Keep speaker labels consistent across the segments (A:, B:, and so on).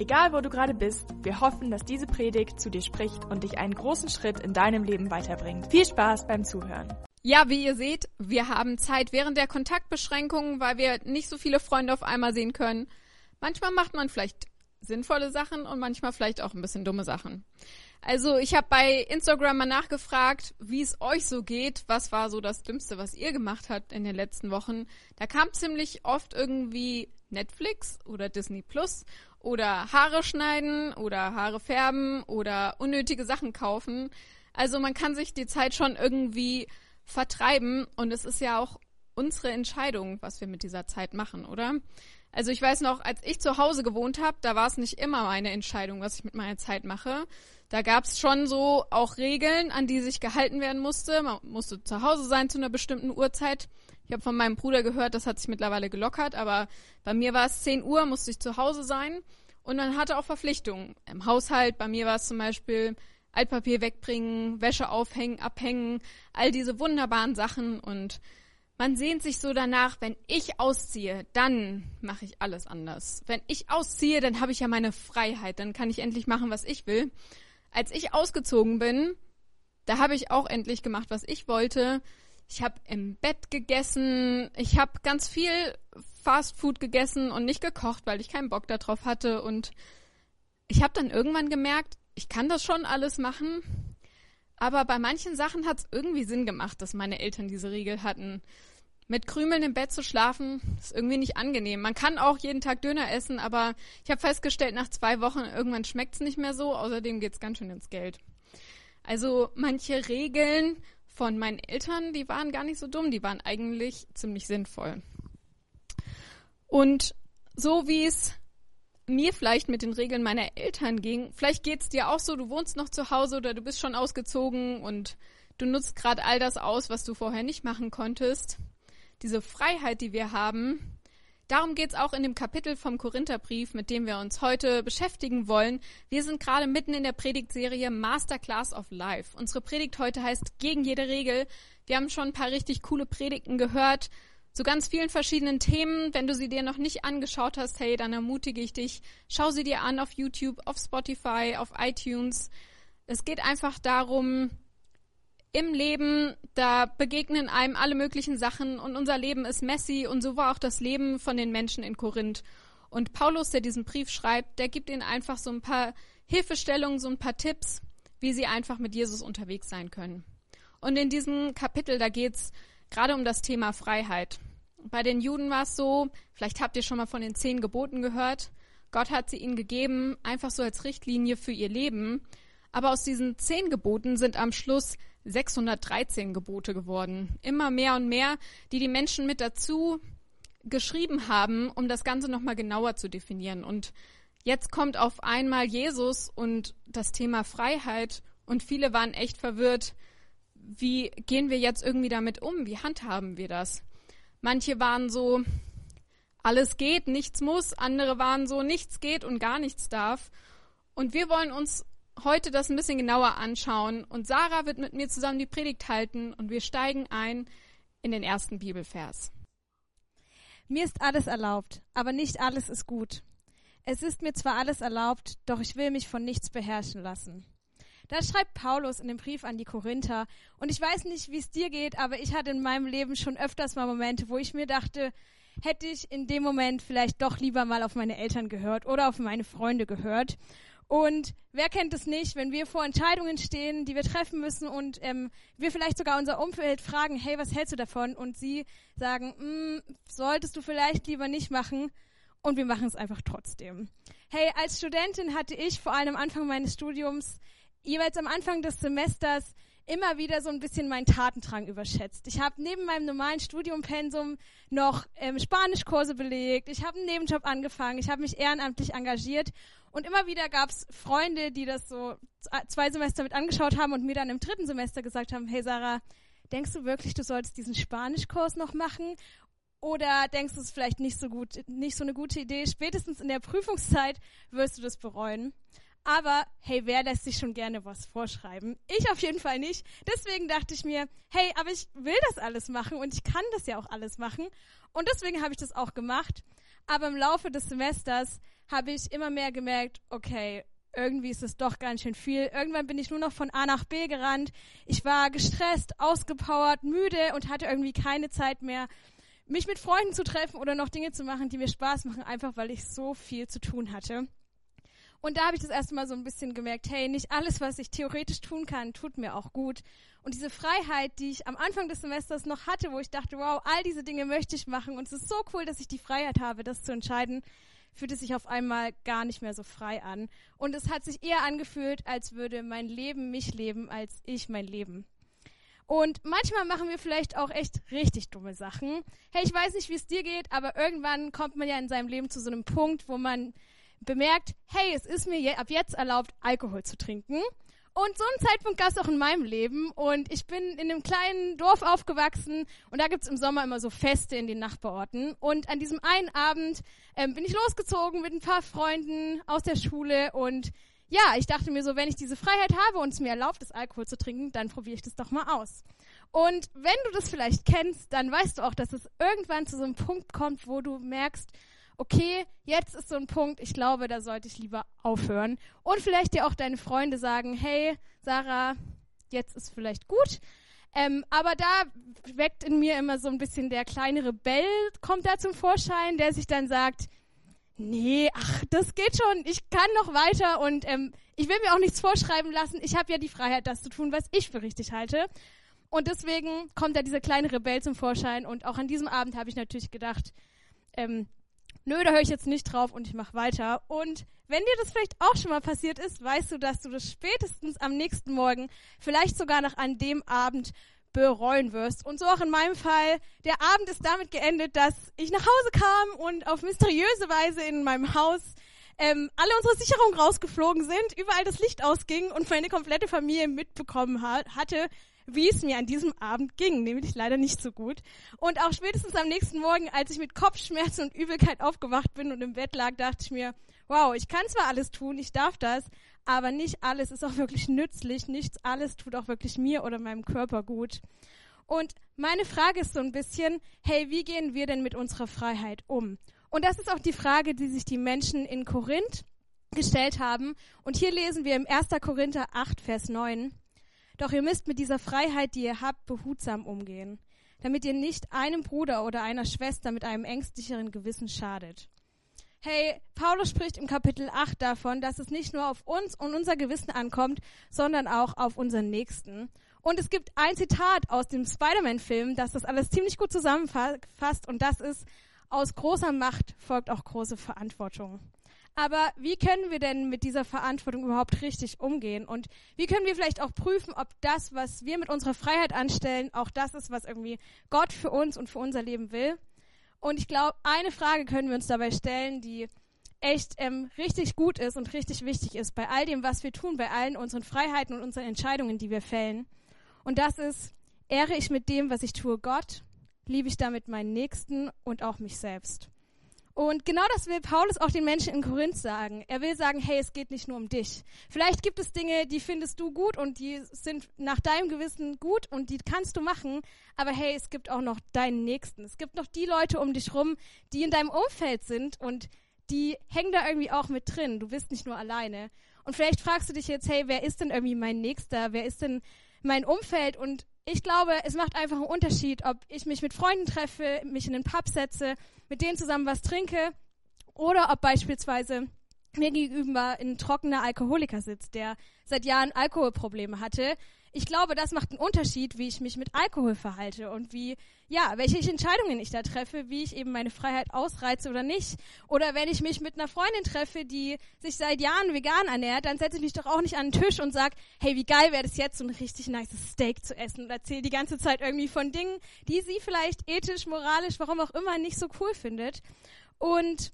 A: Egal wo du gerade bist, wir hoffen, dass diese Predigt zu dir spricht und dich einen großen Schritt in deinem Leben weiterbringt. Viel Spaß beim Zuhören.
B: Ja, wie ihr seht, wir haben Zeit während der Kontaktbeschränkungen, weil wir nicht so viele Freunde auf einmal sehen können. Manchmal macht man vielleicht sinnvolle Sachen und manchmal vielleicht auch ein bisschen dumme Sachen. Also ich habe bei Instagram mal nachgefragt, wie es euch so geht. Was war so das Dümmste, was ihr gemacht habt in den letzten Wochen? Da kam ziemlich oft irgendwie Netflix oder Disney Plus oder Haare schneiden oder Haare färben oder unnötige Sachen kaufen. Also man kann sich die Zeit schon irgendwie vertreiben und es ist ja auch unsere Entscheidung, was wir mit dieser Zeit machen, oder? Also ich weiß noch, als ich zu Hause gewohnt habe, da war es nicht immer meine Entscheidung, was ich mit meiner Zeit mache. Da gab es schon so auch Regeln, an die sich gehalten werden musste. Man musste zu Hause sein zu einer bestimmten Uhrzeit. Ich habe von meinem Bruder gehört, das hat sich mittlerweile gelockert, aber bei mir war es 10 Uhr, musste ich zu Hause sein und man hatte auch Verpflichtungen im Haushalt. Bei mir war es zum Beispiel Altpapier wegbringen, Wäsche aufhängen, abhängen, all diese wunderbaren Sachen und man sehnt sich so danach, wenn ich ausziehe, dann mache ich alles anders. Wenn ich ausziehe, dann habe ich ja meine Freiheit, dann kann ich endlich machen, was ich will. Als ich ausgezogen bin, da habe ich auch endlich gemacht, was ich wollte. Ich habe im Bett gegessen. Ich habe ganz viel Fastfood gegessen und nicht gekocht, weil ich keinen Bock darauf hatte. Und ich habe dann irgendwann gemerkt, ich kann das schon alles machen. Aber bei manchen Sachen hat es irgendwie Sinn gemacht, dass meine Eltern diese Regel hatten. Mit Krümeln im Bett zu schlafen, ist irgendwie nicht angenehm. Man kann auch jeden Tag Döner essen, aber ich habe festgestellt, nach zwei Wochen irgendwann schmeckt es nicht mehr so. Außerdem geht es ganz schön ins Geld. Also manche Regeln von meinen Eltern, die waren gar nicht so dumm, die waren eigentlich ziemlich sinnvoll. Und so wie es mir vielleicht mit den Regeln meiner Eltern ging, vielleicht geht es dir auch so, du wohnst noch zu Hause oder du bist schon ausgezogen und du nutzt gerade all das aus, was du vorher nicht machen konntest. Diese Freiheit, die wir haben, Darum geht es auch in dem Kapitel vom Korintherbrief, mit dem wir uns heute beschäftigen wollen. Wir sind gerade mitten in der Predigtserie Masterclass of Life. Unsere Predigt heute heißt Gegen jede Regel. Wir haben schon ein paar richtig coole Predigten gehört zu ganz vielen verschiedenen Themen. Wenn du sie dir noch nicht angeschaut hast, hey, dann ermutige ich dich, schau sie dir an auf YouTube, auf Spotify, auf iTunes. Es geht einfach darum, im Leben, da begegnen einem alle möglichen Sachen und unser Leben ist messy und so war auch das Leben von den Menschen in Korinth. Und Paulus, der diesen Brief schreibt, der gibt ihnen einfach so ein paar Hilfestellungen, so ein paar Tipps, wie sie einfach mit Jesus unterwegs sein können. Und in diesem Kapitel, da geht's gerade um das Thema Freiheit. Bei den Juden war es so, vielleicht habt ihr schon mal von den zehn Geboten gehört, Gott hat sie ihnen gegeben, einfach so als Richtlinie für ihr Leben. Aber aus diesen zehn Geboten sind am Schluss 613 Gebote geworden. Immer mehr und mehr, die die Menschen mit dazu geschrieben haben, um das Ganze nochmal genauer zu definieren. Und jetzt kommt auf einmal Jesus und das Thema Freiheit und viele waren echt verwirrt. Wie gehen wir jetzt irgendwie damit um? Wie handhaben wir das? Manche waren so, alles geht, nichts muss. Andere waren so, nichts geht und gar nichts darf. Und wir wollen uns heute das ein bisschen genauer anschauen und Sarah wird mit mir zusammen die Predigt halten und wir steigen ein in den ersten Bibelvers.
C: Mir ist alles erlaubt, aber nicht alles ist gut. Es ist mir zwar alles erlaubt, doch ich will mich von nichts beherrschen lassen. Das schreibt Paulus in dem Brief an die Korinther. Und ich weiß nicht, wie es dir geht, aber ich hatte in meinem Leben schon öfters mal Momente, wo ich mir dachte, hätte ich in dem Moment vielleicht doch lieber mal auf meine Eltern gehört oder auf meine Freunde gehört. Und wer kennt es nicht, wenn wir vor Entscheidungen stehen, die wir treffen müssen und ähm, wir vielleicht sogar unser Umfeld fragen, hey, was hältst du davon? Und sie sagen, mm, solltest du vielleicht lieber nicht machen. Und wir machen es einfach trotzdem. Hey, als Studentin hatte ich vor allem am Anfang meines Studiums jeweils am Anfang des Semesters immer wieder so ein bisschen meinen Tatendrang überschätzt. Ich habe neben meinem normalen Studiumpensum noch ähm, Spanischkurse belegt, ich habe einen Nebenjob angefangen, ich habe mich ehrenamtlich engagiert und immer wieder gab es Freunde, die das so zwei Semester mit angeschaut haben und mir dann im dritten Semester gesagt haben, hey Sarah, denkst du wirklich, du solltest diesen Spanischkurs noch machen? Oder denkst du es vielleicht nicht so gut, nicht so eine gute Idee? Spätestens in der Prüfungszeit wirst du das bereuen. Aber hey, wer lässt sich schon gerne was vorschreiben? Ich auf jeden Fall nicht. Deswegen dachte ich mir, hey, aber ich will das alles machen und ich kann das ja auch alles machen. Und deswegen habe ich das auch gemacht. Aber im Laufe des Semesters habe ich immer mehr gemerkt, okay, irgendwie ist es doch ganz schön viel. Irgendwann bin ich nur noch von A nach B gerannt. Ich war gestresst, ausgepowert, müde und hatte irgendwie keine Zeit mehr, mich mit Freunden zu treffen oder noch Dinge zu machen, die mir Spaß machen, einfach weil ich so viel zu tun hatte. Und da habe ich das erste Mal so ein bisschen gemerkt, hey, nicht alles, was ich theoretisch tun kann, tut mir auch gut. Und diese Freiheit, die ich am Anfang des Semesters noch hatte, wo ich dachte, wow, all diese Dinge möchte ich machen und es ist so cool, dass ich die Freiheit habe, das zu entscheiden, fühlte sich auf einmal gar nicht mehr so frei an. Und es hat sich eher angefühlt, als würde mein Leben mich leben, als ich mein Leben. Und manchmal machen wir vielleicht auch echt richtig dumme Sachen. Hey, ich weiß nicht, wie es dir geht, aber irgendwann kommt man ja in seinem Leben zu so einem Punkt, wo man bemerkt, hey, es ist mir je, ab jetzt erlaubt, Alkohol zu trinken. Und so einen Zeitpunkt gab es auch in meinem Leben. Und ich bin in einem kleinen Dorf aufgewachsen und da gibt's im Sommer immer so Feste in den Nachbarorten. Und an diesem einen Abend ähm, bin ich losgezogen mit ein paar Freunden aus der Schule und ja, ich dachte mir so, wenn ich diese Freiheit habe und es mir erlaubt ist, Alkohol zu trinken, dann probiere ich das doch mal aus. Und wenn du das vielleicht kennst, dann weißt du auch, dass es irgendwann zu so einem Punkt kommt, wo du merkst, okay, jetzt ist so ein Punkt, ich glaube, da sollte ich lieber aufhören. Und vielleicht dir auch deine Freunde sagen, hey, Sarah, jetzt ist vielleicht gut. Ähm, aber da weckt in mir immer so ein bisschen der kleine Rebell, kommt da zum Vorschein, der sich dann sagt, nee, ach, das geht schon, ich kann noch weiter und ähm, ich will mir auch nichts vorschreiben lassen. Ich habe ja die Freiheit, das zu tun, was ich für richtig halte. Und deswegen kommt da dieser kleine Rebell zum Vorschein. Und auch an diesem Abend habe ich natürlich gedacht, ähm, nö, da höre ich jetzt nicht drauf und ich mache weiter. Und wenn dir das vielleicht auch schon mal passiert ist, weißt du, dass du das spätestens am nächsten Morgen, vielleicht sogar noch an dem Abend bereuen wirst. Und so auch in meinem Fall. Der Abend ist damit geendet, dass ich nach Hause kam und auf mysteriöse Weise in meinem Haus ähm, alle unsere Sicherungen rausgeflogen sind, überall das Licht ausging und meine komplette Familie mitbekommen hat, hatte, wie es mir an diesem Abend ging, nämlich leider nicht so gut. Und auch spätestens am nächsten Morgen, als ich mit Kopfschmerzen und Übelkeit aufgewacht bin und im Bett lag, dachte ich mir, wow, ich kann zwar alles tun, ich darf das, aber nicht alles ist auch wirklich nützlich, nichts alles tut auch wirklich mir oder meinem Körper gut. Und meine Frage ist so ein bisschen, hey, wie gehen wir denn mit unserer Freiheit um? Und das ist auch die Frage, die sich die Menschen in Korinth gestellt haben. Und hier lesen wir im 1. Korinther 8, Vers 9. Doch ihr müsst mit dieser Freiheit, die ihr habt, behutsam umgehen, damit ihr nicht einem Bruder oder einer Schwester mit einem ängstlicheren Gewissen schadet. Hey, Paulus spricht im Kapitel 8 davon, dass es nicht nur auf uns und unser Gewissen ankommt, sondern auch auf unseren Nächsten. Und es gibt ein Zitat aus dem Spider-Man-Film, das das alles ziemlich gut zusammenfasst, und das ist, aus großer Macht folgt auch große Verantwortung. Aber wie können wir denn mit dieser Verantwortung überhaupt richtig umgehen? Und wie können wir vielleicht auch prüfen, ob das, was wir mit unserer Freiheit anstellen, auch das ist, was irgendwie Gott für uns und für unser Leben will? Und ich glaube, eine Frage können wir uns dabei stellen, die echt ähm, richtig gut ist und richtig wichtig ist bei all dem, was wir tun, bei allen unseren Freiheiten und unseren Entscheidungen, die wir fällen. Und das ist, ehre ich mit dem, was ich tue, Gott? Liebe ich damit meinen Nächsten und auch mich selbst? Und genau das will Paulus auch den Menschen in Korinth sagen. Er will sagen, hey, es geht nicht nur um dich. Vielleicht gibt es Dinge, die findest du gut und die sind nach deinem Gewissen gut und die kannst du machen. Aber hey, es gibt auch noch deinen Nächsten. Es gibt noch die Leute um dich rum, die in deinem Umfeld sind und die hängen da irgendwie auch mit drin. Du bist nicht nur alleine. Und vielleicht fragst du dich jetzt, hey, wer ist denn irgendwie mein Nächster? Wer ist denn mein Umfeld? Und ich glaube, es macht einfach einen Unterschied, ob ich mich mit Freunden treffe, mich in den Pub setze, mit denen zusammen was trinke oder ob beispielsweise mir gegenüber ein trockener Alkoholiker sitzt, der seit Jahren Alkoholprobleme hatte. Ich glaube, das macht einen Unterschied, wie ich mich mit Alkohol verhalte und wie, ja, welche Entscheidungen ich da treffe, wie ich eben meine Freiheit ausreize oder nicht. Oder wenn ich mich mit einer Freundin treffe, die sich seit Jahren vegan ernährt, dann setze ich mich doch auch nicht an den Tisch und sag, hey, wie geil wäre das jetzt, so ein richtig nice Steak zu essen und erzähle die ganze Zeit irgendwie von Dingen, die sie vielleicht ethisch, moralisch, warum auch immer nicht so cool findet. Und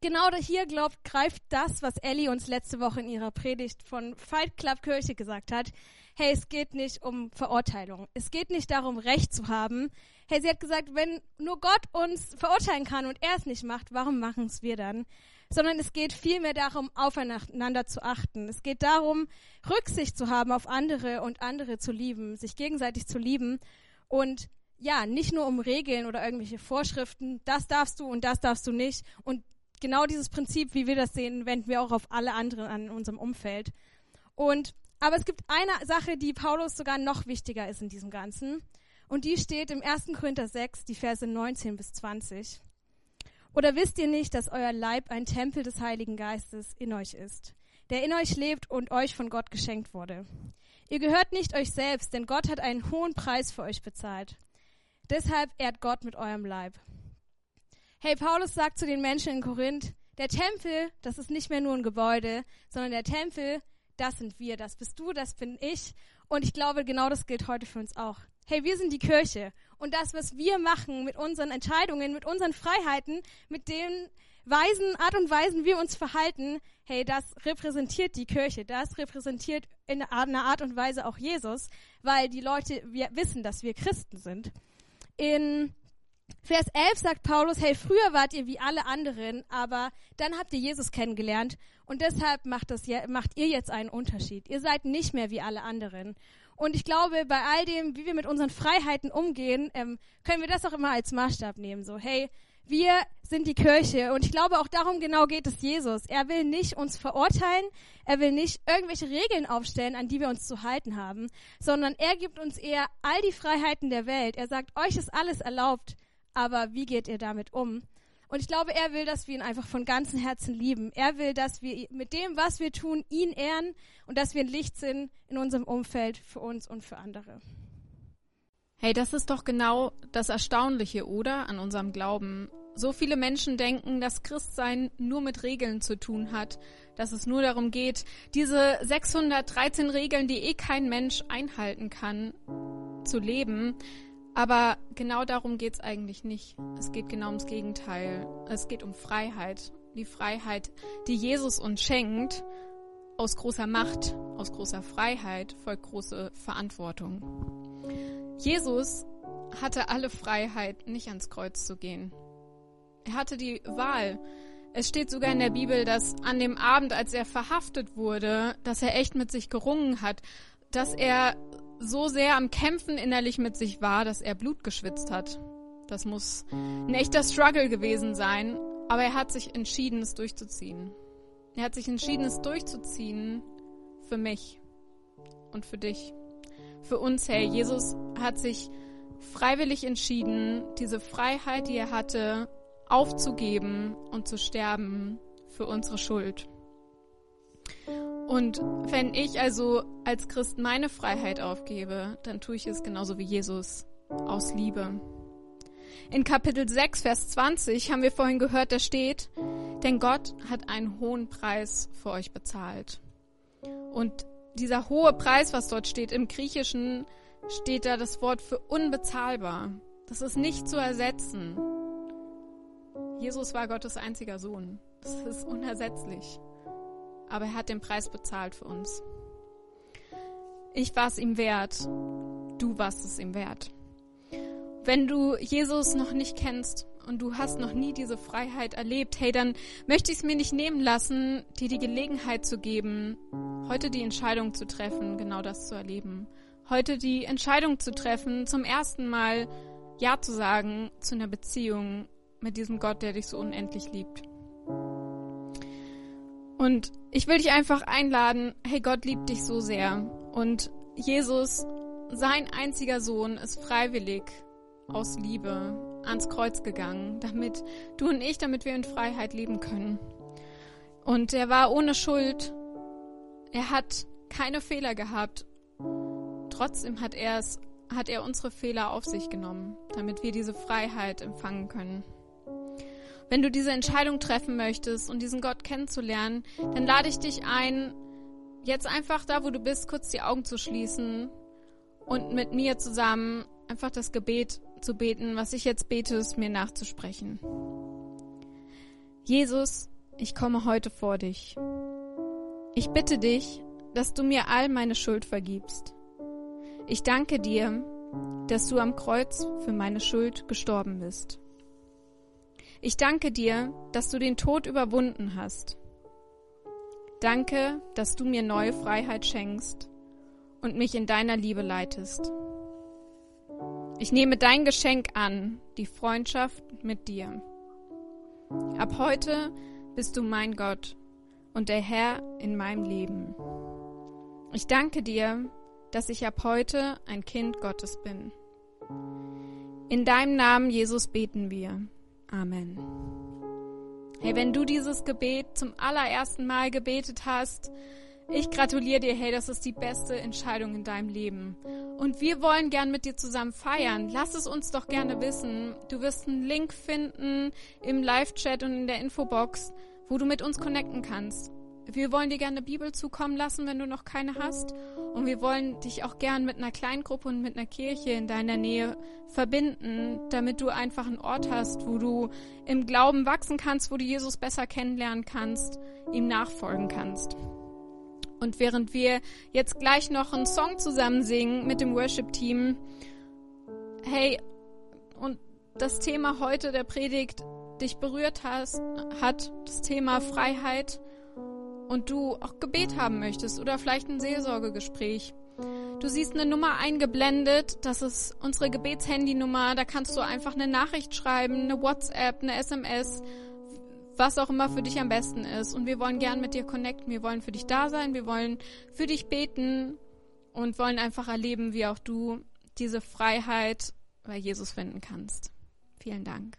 C: genau hier glaubt, greift das, was Ellie uns letzte Woche in ihrer Predigt von Fight Club Kirche gesagt hat. Hey, es geht nicht um Verurteilung. Es geht nicht darum, Recht zu haben. Hey, sie hat gesagt, wenn nur Gott uns verurteilen kann und er es nicht macht, warum machen es wir dann? Sondern es geht vielmehr darum, aufeinander zu achten. Es geht darum, Rücksicht zu haben auf andere und andere zu lieben, sich gegenseitig zu lieben und ja, nicht nur um Regeln oder irgendwelche Vorschriften, das darfst du und das darfst du nicht. Und genau dieses Prinzip, wie wir das sehen, wenden wir auch auf alle anderen an in unserem Umfeld. Und, aber es gibt eine Sache, die Paulus sogar noch wichtiger ist in diesem Ganzen. Und die steht im 1. Korinther 6, die Verse 19 bis 20. Oder wisst ihr nicht, dass euer Leib ein Tempel des Heiligen Geistes in euch ist, der in euch lebt und euch von Gott geschenkt wurde? Ihr gehört nicht euch selbst, denn Gott hat einen hohen Preis für euch bezahlt. Deshalb ehrt Gott mit eurem Leib. Hey, Paulus sagt zu den Menschen in Korinth, der Tempel, das ist nicht mehr nur ein Gebäude, sondern der Tempel, das sind wir, das bist du, das bin ich. Und ich glaube, genau das gilt heute für uns auch. Hey, wir sind die Kirche. Und das, was wir machen mit unseren Entscheidungen, mit unseren Freiheiten, mit den Weisen, Art und Weisen, wie wir uns verhalten, hey, das repräsentiert die Kirche. Das repräsentiert in einer Art und Weise auch Jesus, weil die Leute, wissen, dass wir Christen sind. In Vers 11 sagt Paulus, hey, früher wart ihr wie alle anderen, aber dann habt ihr Jesus kennengelernt und deshalb macht, das, macht ihr jetzt einen Unterschied. Ihr seid nicht mehr wie alle anderen. Und ich glaube, bei all dem, wie wir mit unseren Freiheiten umgehen, ähm, können wir das auch immer als Maßstab nehmen. So, hey, wir sind die Kirche und ich glaube auch darum genau geht es Jesus. Er will nicht uns verurteilen, er will nicht irgendwelche Regeln aufstellen, an die wir uns zu halten haben, sondern er gibt uns eher all die Freiheiten der Welt. Er sagt, euch ist alles erlaubt aber wie geht ihr damit um? Und ich glaube, er will, dass wir ihn einfach von ganzem Herzen lieben. Er will, dass wir mit dem, was wir tun, ihn ehren und dass wir ein Licht sind in unserem Umfeld für uns und für andere.
B: Hey, das ist doch genau das Erstaunliche, oder? An unserem Glauben. So viele Menschen denken, dass Christsein nur mit Regeln zu tun hat, dass es nur darum geht, diese 613 Regeln, die eh kein Mensch einhalten kann, zu leben. Aber genau darum geht es eigentlich nicht. Es geht genau ums Gegenteil. Es geht um Freiheit. Die Freiheit, die Jesus uns schenkt, aus großer Macht, aus großer Freiheit folgt große Verantwortung. Jesus hatte alle Freiheit, nicht ans Kreuz zu gehen. Er hatte die Wahl. Es steht sogar in der Bibel, dass an dem Abend, als er verhaftet wurde, dass er echt mit sich gerungen hat, dass er so sehr am Kämpfen innerlich mit sich war, dass er Blut geschwitzt hat. Das muss ein echter Struggle gewesen sein, aber er hat sich entschieden, es durchzuziehen. Er hat sich entschieden, es durchzuziehen für mich und für dich. Für uns, Herr. Jesus hat sich freiwillig entschieden, diese Freiheit, die er hatte, aufzugeben und zu sterben für unsere Schuld. Und wenn ich also als Christ meine Freiheit aufgebe, dann tue ich es genauso wie Jesus aus Liebe. In Kapitel 6, Vers 20 haben wir vorhin gehört, da steht, denn Gott hat einen hohen Preis für euch bezahlt. Und dieser hohe Preis, was dort steht, im Griechischen steht da das Wort für unbezahlbar. Das ist nicht zu ersetzen. Jesus war Gottes einziger Sohn. Das ist unersetzlich aber er hat den Preis bezahlt für uns. Ich war es ihm wert, du warst es ihm wert. Wenn du Jesus noch nicht kennst und du hast noch nie diese Freiheit erlebt, hey, dann möchte ich es mir nicht nehmen lassen, dir die Gelegenheit zu geben, heute die Entscheidung zu treffen, genau das zu erleben. Heute die Entscheidung zu treffen, zum ersten Mal Ja zu sagen zu einer Beziehung mit diesem Gott, der dich so unendlich liebt. Und ich will dich einfach einladen, hey, Gott liebt dich so sehr. Und Jesus, sein einziger Sohn, ist freiwillig aus Liebe ans Kreuz gegangen, damit du und ich, damit wir in Freiheit leben können. Und er war ohne Schuld. Er hat keine Fehler gehabt. trotzdem hat er es, hat er unsere Fehler auf sich genommen, damit wir diese Freiheit empfangen können. Wenn du diese Entscheidung treffen möchtest und diesen Gott kennenzulernen, dann lade ich dich ein, jetzt einfach da, wo du bist, kurz die Augen zu schließen und mit mir zusammen einfach das Gebet zu beten, was ich jetzt bete, ist mir nachzusprechen. Jesus, ich komme heute vor dich. Ich bitte dich, dass du mir all meine Schuld vergibst. Ich danke dir, dass du am Kreuz für meine Schuld gestorben bist. Ich danke dir, dass du den Tod überwunden hast. Danke, dass du mir neue Freiheit schenkst und mich in deiner Liebe leitest. Ich nehme dein Geschenk an, die Freundschaft mit dir. Ab heute bist du mein Gott und der Herr in meinem Leben. Ich danke dir, dass ich ab heute ein Kind Gottes bin. In deinem Namen, Jesus, beten wir. Amen. Hey, wenn du dieses Gebet zum allerersten Mal gebetet hast, ich gratuliere dir, hey, das ist die beste Entscheidung in deinem Leben. Und wir wollen gern mit dir zusammen feiern. Lass es uns doch gerne wissen. Du wirst einen Link finden im Live-Chat und in der Infobox, wo du mit uns connecten kannst. Wir wollen dir gerne eine Bibel zukommen lassen, wenn du noch keine hast. Und wir wollen dich auch gern mit einer Kleingruppe und mit einer Kirche in deiner Nähe verbinden, damit du einfach einen Ort hast, wo du im Glauben wachsen kannst, wo du Jesus besser kennenlernen kannst, ihm nachfolgen kannst. Und während wir jetzt gleich noch einen Song zusammen singen mit dem Worship-Team, hey, und das Thema heute der Predigt dich berührt hast, hat das Thema Freiheit und du auch Gebet haben möchtest oder vielleicht ein Seelsorgegespräch. Du siehst eine Nummer eingeblendet, das ist unsere Gebetshandynummer, da kannst du einfach eine Nachricht schreiben, eine WhatsApp, eine SMS was auch immer für dich am besten ist. Und wir wollen gern mit dir connecten. Wir wollen für dich da sein. Wir wollen für dich beten und wollen einfach erleben, wie auch du diese Freiheit bei Jesus finden kannst. Vielen Dank.